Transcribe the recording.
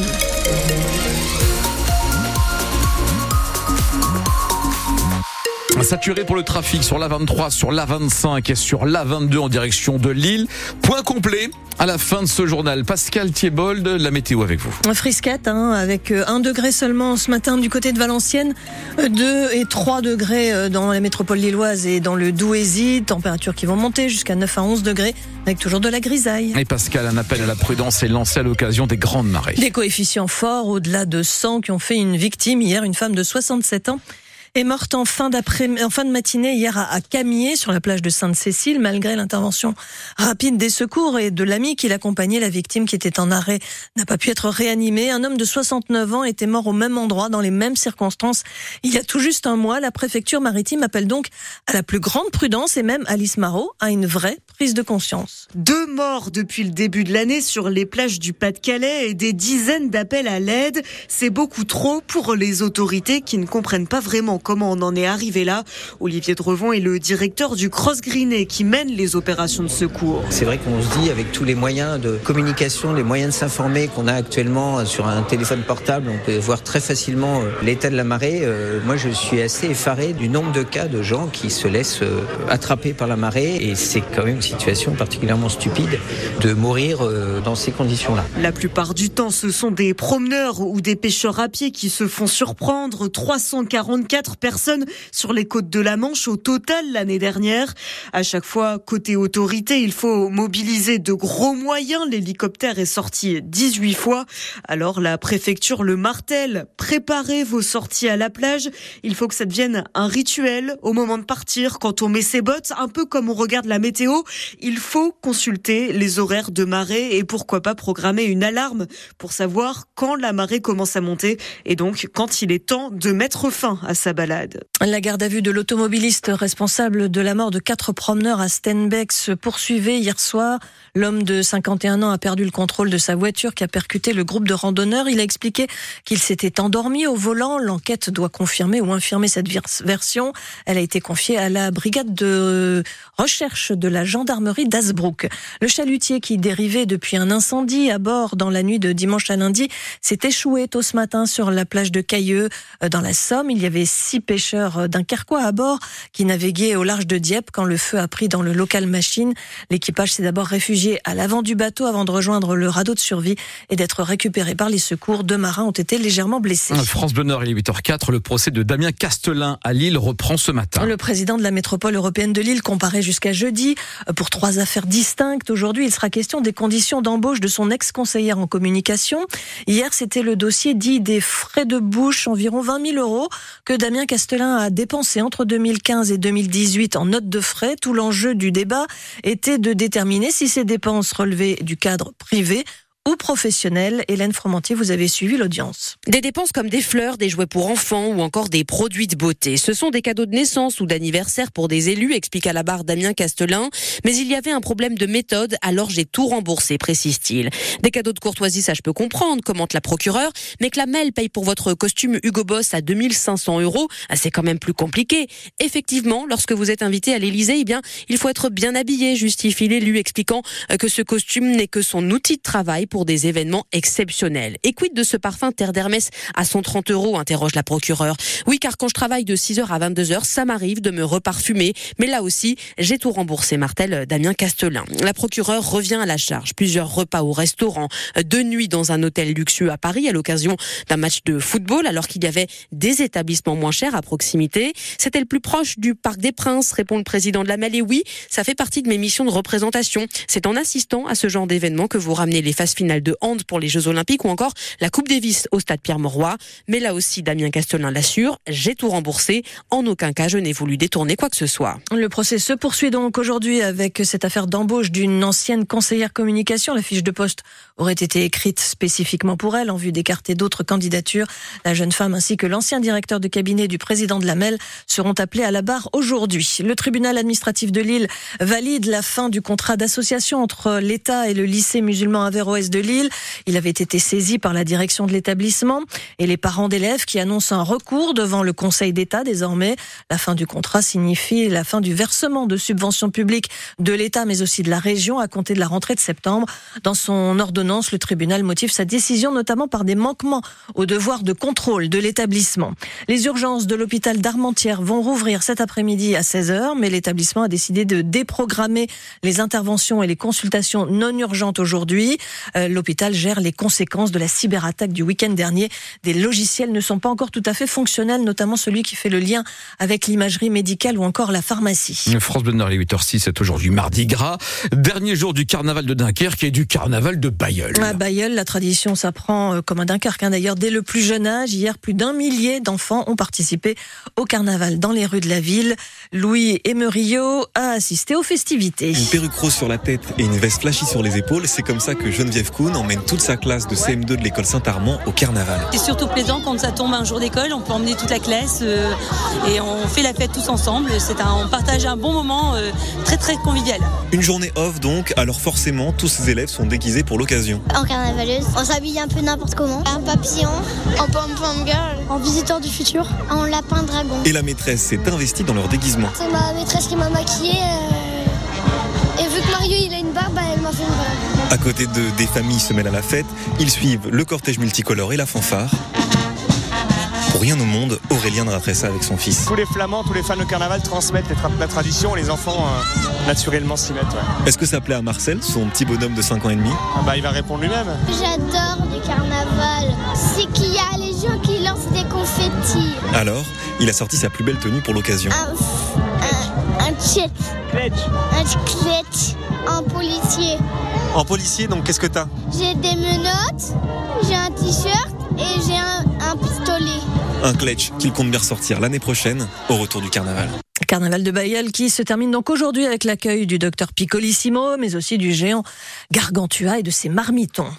próxima. Saturé pour le trafic sur la 23, sur la 25 et sur la 22 en direction de Lille. Point complet à la fin de ce journal. Pascal Thiebold, la météo avec vous. Frisquette, hein, avec 1 euh, degré seulement ce matin du côté de Valenciennes, 2 euh, et 3 degrés euh, dans la métropole lilloise et dans le Douaisis, températures qui vont monter jusqu'à 9 à 11 degrés, avec toujours de la grisaille. Et Pascal, un appel à la prudence est lancé à l'occasion des grandes marées. Des coefficients forts, au-delà de 100, qui ont fait une victime hier, une femme de 67 ans est morte en fin, en fin de matinée hier à, Camier, sur la plage de Sainte-Cécile, malgré l'intervention rapide des secours et de l'ami qui l'accompagnait. La victime qui était en arrêt n'a pas pu être réanimée. Un homme de 69 ans était mort au même endroit, dans les mêmes circonstances, il y a tout juste un mois. La préfecture maritime appelle donc à la plus grande prudence et même Alice Marot à une vraie prise de conscience. Deux morts depuis le début de l'année sur les plages du Pas-de-Calais et des dizaines d'appels à l'aide. C'est beaucoup trop pour les autorités qui ne comprennent pas vraiment comment on en est arrivé là. Olivier Drevon est le directeur du Cross Greené qui mène les opérations de secours. C'est vrai qu'on se dit avec tous les moyens de communication, les moyens de s'informer qu'on a actuellement sur un téléphone portable, on peut voir très facilement euh, l'état de la marée. Euh, moi, je suis assez effaré du nombre de cas de gens qui se laissent euh, attraper par la marée et c'est quand même une situation particulièrement stupide de mourir dans ces conditions-là. La plupart du temps, ce sont des promeneurs ou des pêcheurs à pied qui se font surprendre. 344 personnes sur les côtes de la Manche au total l'année dernière. À chaque fois, côté autorité, il faut mobiliser de gros moyens. L'hélicoptère est sorti 18 fois. Alors la préfecture le martèle. Préparez vos sorties à la plage. Il faut que ça devienne un rituel au moment de partir. Quand on met ses bottes, un peu comme on regarde la météo, il faut consulter les horaires de marée et pourquoi pas programmer une alarme pour savoir quand la marée commence à monter et donc quand il est temps de mettre fin à sa la garde à vue de l'automobiliste responsable de la mort de quatre promeneurs à Stenbeck se poursuivait hier soir. L'homme de 51 ans a perdu le contrôle de sa voiture qui a percuté le groupe de randonneurs. Il a expliqué qu'il s'était endormi au volant. L'enquête doit confirmer ou infirmer cette version. Elle a été confiée à la brigade de recherche de la gendarmerie d'Asbrook. Le chalutier qui dérivait depuis un incendie à bord dans la nuit de dimanche à lundi s'est échoué tôt ce matin sur la plage de Cailleux dans la Somme. Il y avait six pêcheurs d'un carquois à bord qui naviguaient au large de Dieppe quand le feu a pris dans le local machine. L'équipage s'est d'abord réfugié à l'avant du bateau avant de rejoindre le radeau de survie et d'être récupéré par les secours. Deux marins ont été légèrement blessés. France Bleu il est 8h04. Le procès de Damien Castelin à Lille reprend ce matin. Le président de la métropole européenne de Lille comparait jusqu'à jeudi pour trois affaires distinctes. Aujourd'hui, il sera question des conditions d'embauche de son ex-conseillère en communication. Hier, c'était le dossier dit des frais de bouche, environ 20 000 euros, que Damien Castelin a dépensé entre 2015 et 2018 en notes de frais. Tout l'enjeu du débat était de déterminer si ces dépenses relevaient du cadre privé ou professionnels. Hélène Fromantier, vous avez suivi l'audience. Des dépenses comme des fleurs, des jouets pour enfants ou encore des produits de beauté. Ce sont des cadeaux de naissance ou d'anniversaire pour des élus, explique à la barre Damien Castelin. Mais il y avait un problème de méthode, alors j'ai tout remboursé, précise-t-il. Des cadeaux de courtoisie, ça je peux comprendre, commente la procureure, mais que la MEL paye pour votre costume Hugo Boss à 2500 euros, ah, c'est quand même plus compliqué. Effectivement, lorsque vous êtes invité à l'Élysée, eh bien, il faut être bien habillé, justifie l'élu, expliquant euh, que ce costume n'est que son outil de travail pour des événements exceptionnels. Et quid de ce parfum Terre d'Hermès à 130 euros interroge la procureure. Oui, car quand je travaille de 6h à 22h, ça m'arrive de me reparfumer. Mais là aussi, j'ai tout remboursé, Martel Damien Castelin. La procureure revient à la charge. Plusieurs repas au restaurant, deux nuits dans un hôtel luxueux à Paris à l'occasion d'un match de football, alors qu'il y avait des établissements moins chers à proximité. C'était le plus proche du Parc des Princes, répond le président de la Mêlée. oui, ça fait partie de mes missions de représentation. C'est en assistant à ce genre d'événement que vous ramenez les phases finale de hand pour les Jeux Olympiques ou encore la Coupe Davis au stade Pierre-Mauroy. Mais là aussi, Damien Castelin l'assure, j'ai tout remboursé. En aucun cas, je n'ai voulu détourner quoi que ce soit. Le procès se poursuit donc aujourd'hui avec cette affaire d'embauche d'une ancienne conseillère communication. La fiche de poste aurait été écrite spécifiquement pour elle en vue d'écarter d'autres candidatures. La jeune femme ainsi que l'ancien directeur de cabinet du président de la MEL seront appelés à la barre aujourd'hui. Le tribunal administratif de Lille valide la fin du contrat d'association entre l'État et le lycée musulman Averroès de Lille. Il avait été saisi par la direction de l'établissement et les parents d'élèves qui annoncent un recours devant le Conseil d'État désormais. La fin du contrat signifie la fin du versement de subventions publiques de l'État mais aussi de la région à compter de la rentrée de septembre. Dans son ordonnance, le tribunal motive sa décision notamment par des manquements au devoir de contrôle de l'établissement. Les urgences de l'hôpital d'Armentières vont rouvrir cet après-midi à 16h, mais l'établissement a décidé de déprogrammer les interventions et les consultations non urgentes aujourd'hui. Euh, l'hôpital gère les conséquences de la cyberattaque du week-end dernier. Des logiciels ne sont pas encore tout à fait fonctionnels, notamment celui qui fait le lien avec l'imagerie médicale ou encore la pharmacie. France Bleu les 8h06, c'est aujourd'hui mardi gras, dernier jour du carnaval de Dunkerque et du carnaval de Bayeul. À Bayeul, la tradition s'apprend euh, comme un Dunkerque. Hein. D'ailleurs, dès le plus jeune âge, hier, plus d'un millier d'enfants ont participé au carnaval dans les rues de la ville. Louis Emerio a assisté aux festivités. Une perruque rose sur la tête et une veste flashy sur les épaules, c'est comme ça que Geneviève Kuhn emmène toute sa classe de CM2 de l'école Saint-Armand au carnaval. C'est surtout plaisant quand ça tombe un jour d'école, on peut emmener toute la classe euh, et on fait la fête tous ensemble. C'est un, on partage un bon moment euh, très très convivial. Une journée off donc, alors forcément tous ces élèves sont déguisés pour l'occasion. En carnavaleuse, on s'habille un peu n'importe comment. Un papillon, en pom-pom girl, en visiteur du futur, en lapin dragon. Et la maîtresse s'est investie dans leur déguisement. C'est ma maîtresse qui m'a maquillée. Euh, et vu que Mario il a une barbe, bah, elle m'a fait une barbe. À côté de des familles se mêlent à la fête, ils suivent le cortège multicolore et la fanfare. Pour rien au monde, Aurélien raterait ça avec son fils. Tous les flamands, tous les fans de carnaval transmettent la tradition, les enfants euh, naturellement s'y mettent. Est-ce que ça plaît à Marcel, son petit bonhomme de 5 ans et demi? Ah bah, Il va répondre lui-même. J'adore le carnaval. C'est qu'il y a les gens qui lancent des confettis. Alors, il a sorti sa plus belle tenue pour l'occasion. Un, un, un tchet. Un tchet. Un policier. En policier, donc qu'est-ce que t'as? J'ai des menottes, j'ai un t-shirt et j'ai un, un pistolet. Un clutch qu'il compte bien ressortir l'année prochaine au retour du carnaval. Carnaval de Bayeul qui se termine donc aujourd'hui avec l'accueil du docteur Piccolissimo, mais aussi du géant Gargantua et de ses marmitons.